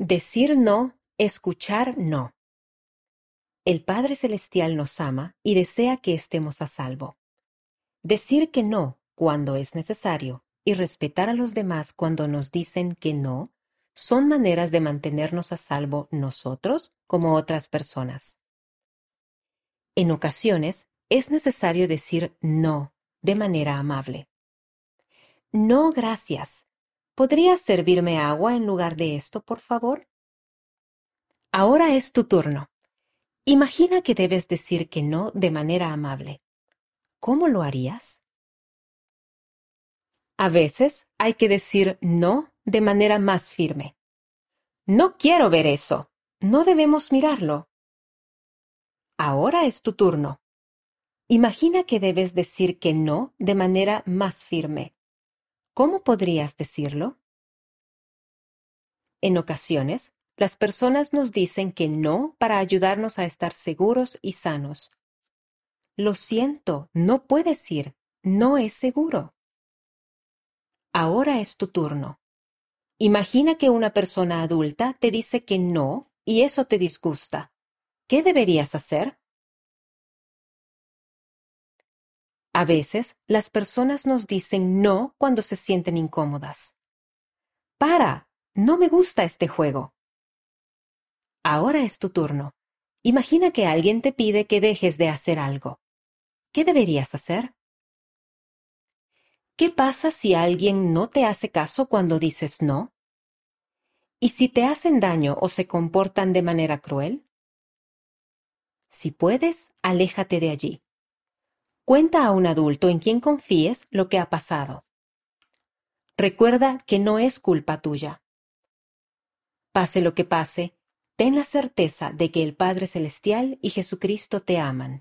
Decir no, escuchar no. El Padre Celestial nos ama y desea que estemos a salvo. Decir que no cuando es necesario y respetar a los demás cuando nos dicen que no son maneras de mantenernos a salvo nosotros como otras personas. En ocasiones es necesario decir no de manera amable. No, gracias. ¿Podrías servirme agua en lugar de esto, por favor? Ahora es tu turno. Imagina que debes decir que no de manera amable. ¿Cómo lo harías? A veces hay que decir no de manera más firme. No quiero ver eso. No debemos mirarlo. Ahora es tu turno. Imagina que debes decir que no de manera más firme. ¿Cómo podrías decirlo? En ocasiones, las personas nos dicen que no para ayudarnos a estar seguros y sanos. Lo siento, no puedes ir. No es seguro. Ahora es tu turno. Imagina que una persona adulta te dice que no y eso te disgusta. ¿Qué deberías hacer? A veces las personas nos dicen no cuando se sienten incómodas. Para. No me gusta este juego. Ahora es tu turno. Imagina que alguien te pide que dejes de hacer algo. ¿Qué deberías hacer? ¿Qué pasa si alguien no te hace caso cuando dices no? ¿Y si te hacen daño o se comportan de manera cruel? Si puedes, aléjate de allí. Cuenta a un adulto en quien confíes lo que ha pasado. Recuerda que no es culpa tuya. Pase lo que pase, ten la certeza de que el Padre Celestial y Jesucristo te aman.